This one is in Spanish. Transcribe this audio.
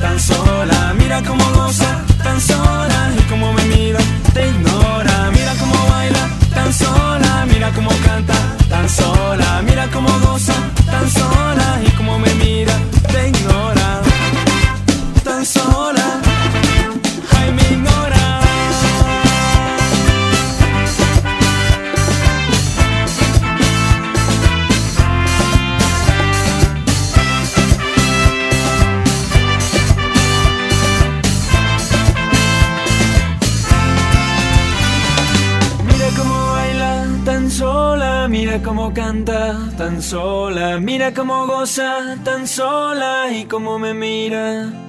tan sola, mira cómo goza, tan sola, y cómo me mira, te ignora, mira cómo baila, tan sola, mira cómo canta, tan sola, mira cómo goza, tan sola, y cómo me mira, te ignora, tan sola, mira cómo canta tan sola, mira cómo goza tan sola y cómo me mira